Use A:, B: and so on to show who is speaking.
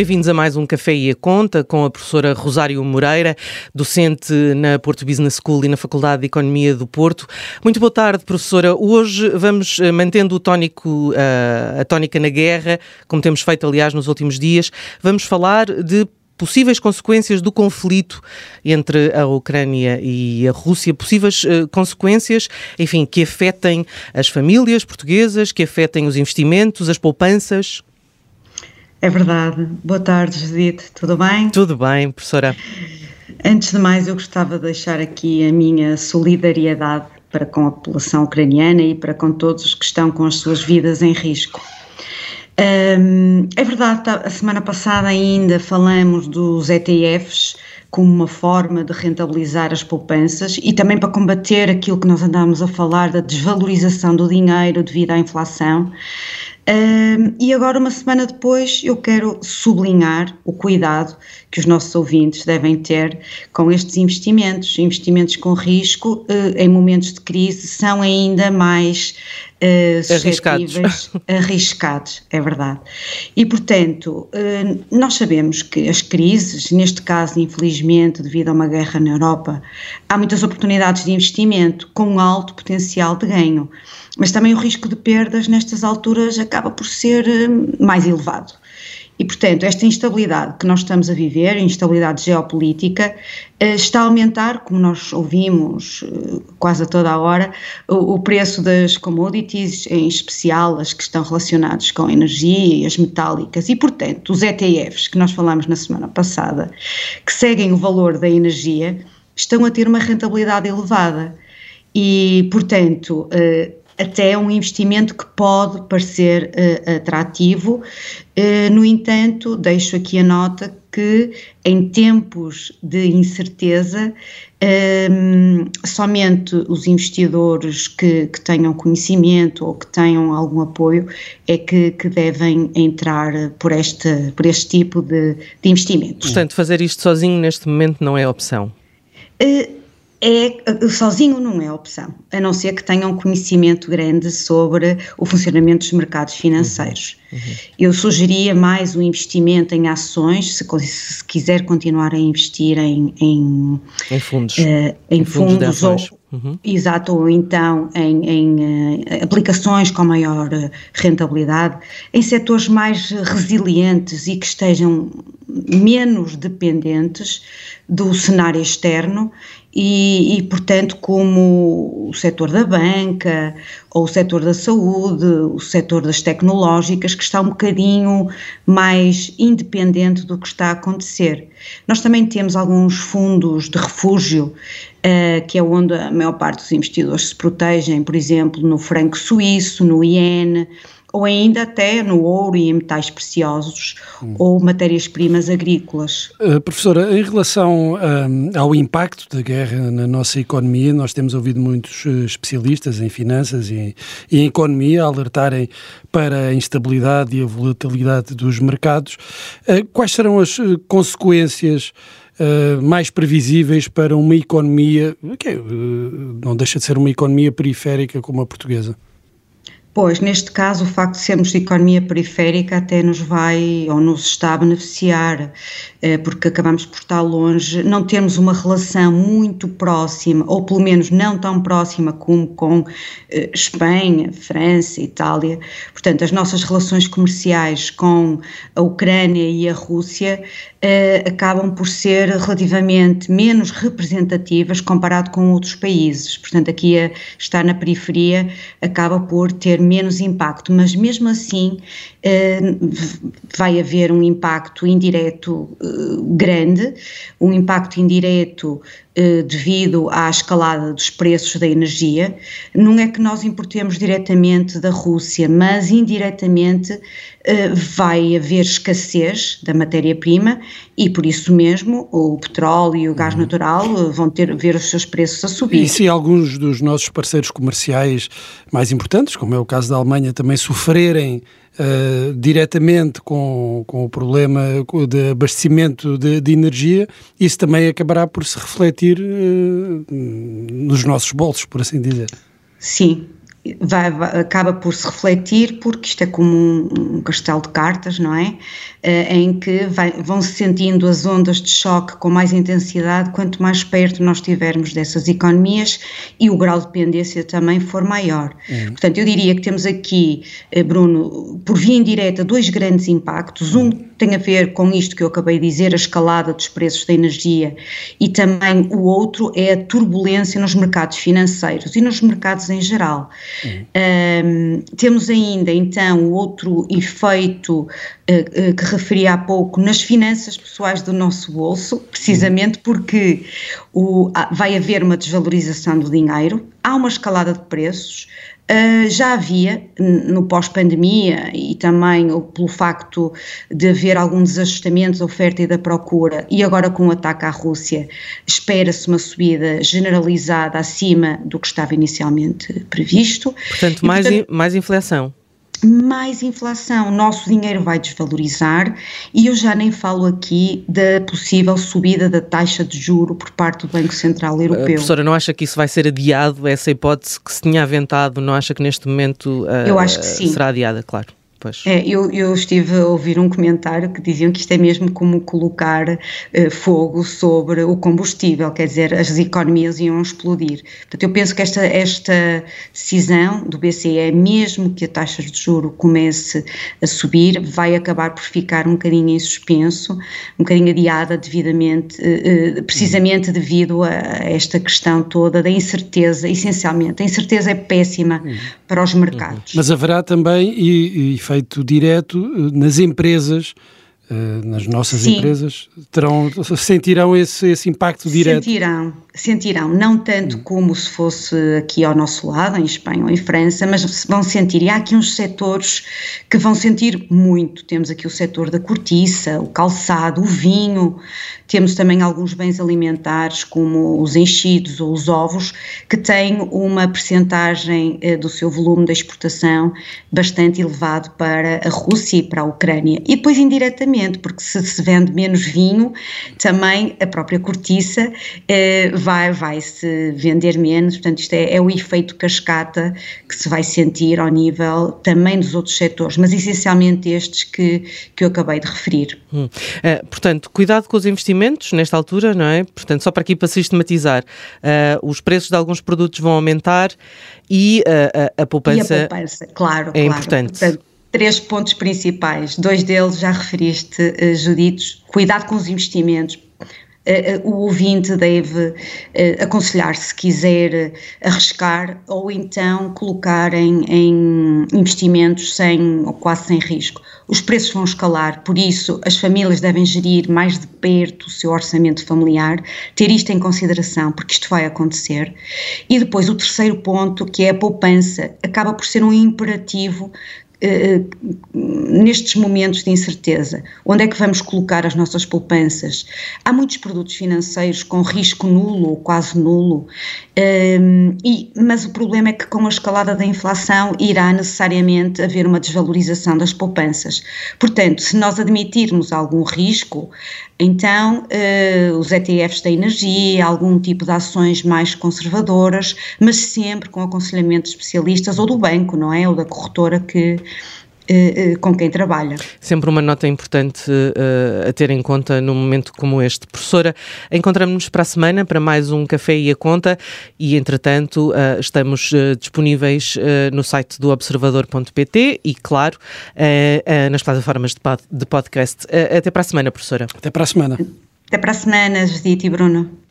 A: Bem-vindos a mais um Café e a Conta com a professora Rosário Moreira, docente na Porto Business School e na Faculdade de Economia do Porto. Muito boa tarde, professora. Hoje vamos eh, mantendo o tónico, eh, a tónica na guerra, como temos feito, aliás, nos últimos dias. Vamos falar de possíveis consequências do conflito entre a Ucrânia e a Rússia, possíveis uh, consequências, enfim, que afetem as famílias portuguesas, que afetem os investimentos, as poupanças.
B: É verdade. Boa tarde, Judite. Tudo bem?
A: Tudo bem, professora.
B: Antes de mais, eu gostava de deixar aqui a minha solidariedade para com a população ucraniana e para com todos os que estão com as suas vidas em risco. Um, é verdade, tá, a semana passada ainda falamos dos ETFs como uma forma de rentabilizar as poupanças e também para combater aquilo que nós andámos a falar da desvalorização do dinheiro devido à inflação e agora, uma semana depois, eu quero sublinhar o cuidado que os nossos ouvintes devem ter com estes investimentos. Investimentos com risco, uh, em momentos de crise, são ainda mais uh, arriscados. arriscados, é verdade. E, portanto, uh, nós sabemos que as crises, neste caso, infelizmente, devido a uma guerra na Europa, há muitas oportunidades de investimento com um alto potencial de ganho mas também o risco de perdas nestas alturas acaba por ser eh, mais elevado. E, portanto, esta instabilidade que nós estamos a viver, instabilidade geopolítica, eh, está a aumentar, como nós ouvimos eh, quase a toda a hora, o preço das commodities, em especial as que estão relacionadas com a energia e as metálicas. E, portanto, os ETFs que nós falamos na semana passada, que seguem o valor da energia, estão a ter uma rentabilidade elevada. E, portanto, até um investimento que pode parecer uh, atrativo. Uh, no entanto, deixo aqui a nota que em tempos de incerteza, um, somente os investidores que, que, tenham conhecimento ou que tenham algum apoio é que, que devem entrar por este, por este tipo de, de investimentos.
A: Portanto, fazer isto sozinho neste momento não é opção?
B: Uh, é, sozinho não é opção, a não ser que tenham um conhecimento grande sobre o funcionamento dos mercados financeiros. Uhum. uhum. Eu sugeria mais um investimento em ações, se, se quiser continuar a investir em,
A: em, em fundos, uh,
B: em, em, fundos, fundos ou, uhum. exato, ou então em, em uh, aplicações com maior rentabilidade, em setores mais resilientes e que estejam menos dependentes do cenário externo e, e, portanto, como o setor da banca, ou o setor da saúde, o setor das tecnológicas, que está um bocadinho mais independente do que está a acontecer. Nós também temos alguns fundos de refúgio, uh, que é onde a maior parte dos investidores se protegem, por exemplo, no franco suíço, no iene ou ainda até no ouro e em metais preciosos hum. ou matérias-primas agrícolas.
C: Uh, professora, em relação uh, ao impacto da guerra na nossa economia, nós temos ouvido muitos uh, especialistas em finanças e, e, em economia alertarem para a instabilidade e a volatilidade dos mercados. Eh, quais serão as consequências mais previsíveis para uma economia que não deixa de ser uma economia periférica como a portuguesa?
B: Pois, neste caso, o facto de sermos de economia periférica até nos vai ou nos está a beneficiar, eh, porque acabamos por estar longe, não temos uma relação muito próxima, ou pelo menos não tão próxima como com eh, Espanha, França, Itália. Portanto, as nossas relações comerciais com a Ucrânia e a Rússia uh, acabam por ser relativamente menos representativas comparado com outros países. Portanto, aqui a estar na periferia acaba por ter menos impacto, mas mesmo assim uh, vai haver um impacto indireto uh, grande, um impacto indireto devido à escalada dos preços da energia. Não é que nós importemos diretamente da Rússia, mas indiretamente vai haver escassez da matéria-prima e por isso mesmo o petróleo e o gás uhum. natural eh, vão ter ver os seus preços a subir.
C: E se alguns dos nossos parceiros comerciais mais importantes, como é o caso da Alemanha, também sofrerem Uh, diretamente com, com o problema de abastecimento de, de, energia, isso também acabará por se refletir uh, nos nossos bolsos, por assim dizer.
B: Sim, vai, vai, acaba por se refletir, porque isto é como um, um castelo de cartas, não é? Uh, em que vai, vão se sentindo as ondas de choque com mais intensidade quanto mais perto nós estivermos dessas economias e o grau de dependência também for maior. Uhum. Portanto, eu diria que temos aqui, uh, Bruno, por via indireta, dois grandes impactos. Um tem a ver com isto que eu acabei de dizer, a escalada dos preços da energia, e também o outro é a turbulência nos mercados financeiros e nos mercados em geral. Uhum. Um, temos ainda então outro efeito uh, uh, que referi há pouco nas finanças pessoais do nosso bolso, precisamente uhum. porque o, vai haver uma desvalorização do dinheiro, há uma escalada de preços, Uh, já havia no pós-pandemia e também pelo facto de haver algum desajustamento da oferta e da procura, e agora com o ataque à Rússia, espera-se uma subida generalizada acima do que estava inicialmente previsto.
A: Portanto, mais, portanto, in, mais inflação
B: mais inflação, o nosso dinheiro vai desvalorizar e eu já nem falo aqui da possível subida da taxa de juro por parte do Banco Central uh, Europeu. Uh,
A: professora, não acha que isso vai ser adiado, essa hipótese que se tinha aventado, não acha que neste momento uh, eu acho que sim. será adiada, claro?
B: Pois. É, eu, eu estive a ouvir um comentário que diziam que isto é mesmo como colocar uh, fogo sobre o combustível, quer dizer, as economias iam explodir. Portanto, eu penso que esta, esta decisão do BCE, é mesmo que a taxa de juro comece a subir, vai acabar por ficar um bocadinho em suspenso, um bocadinho adiada devidamente, uh, uh, precisamente devido a esta questão toda da incerteza, essencialmente. A incerteza é péssima uhum. para os mercados.
C: Mas haverá também, e, e efeito direto eh, nas empresas, eh, nas nossas Sim. empresas, terão, sentirão esse, esse impacto direto?
B: Sentirão, sentirão, não tanto hum. como se fosse aqui ao nosso lado, em Espanha ou em França, mas vão sentir, e há aqui uns setores que vão sentir muito, temos aqui o setor da cortiça, o calçado, o vinho, temos também alguns bens alimentares, como os enchidos ou os ovos, que têm uma percentagem eh, do seu volume de exportação bastante elevado para a Rússia e para a Ucrânia. E depois, indiretamente, porque se se vende menos vinho, também a própria cortiça eh, vai, vai se vender menos. Portanto, isto é, é o efeito cascata que se vai sentir ao nível também dos outros setores, mas essencialmente estes que, que eu acabei de referir. Hum.
A: Uh, portanto, cuidado com os investimentos nesta altura, não é? Portanto, só para aqui para sistematizar, uh, os preços de alguns produtos vão aumentar e uh, a, a, poupança
B: e a poupança, claro,
A: é
B: claro.
A: importante.
B: Portanto, três pontos principais, dois deles já referiste, Juditos, cuidado com os investimentos, o ouvinte deve uh, aconselhar se quiser arriscar ou então colocar em, em, investimentos sem ou quase sem risco. Os preços vão escalar, por isso as famílias devem gerir mais de perto o seu orçamento familiar, ter isto em consideração, porque isto vai acontecer. E depois o terceiro ponto, que é a poupança, acaba por ser um imperativo eh, nestes momentos de incerteza? Onde é que vamos colocar as nossas poupanças? Há muitos produtos financeiros com risco nulo ou quase nulo, um, e, mas o problema é que com a escalada da inflação irá necessariamente haver uma desvalorização das poupanças. Portanto, se nós admitirmos algum risco, então uh, os ETFs da energia, algum tipo de ações mais conservadoras, mas sempre com aconselhamento de especialistas ou do banco, não é? Ou da corretora que eh, eh, com quem trabalha.
A: Sempre uma nota importante uh, a ter em conta num momento como este. Professora, encontramos-nos para a semana para mais um Café e a Conta e, entretanto, uh, estamos uh, disponíveis no site do observador.pt e, claro, nas plataformas de, pod de podcast. até para a semana, professora.
C: Até para a semana.
B: Até para a semana, Judite e Bruno.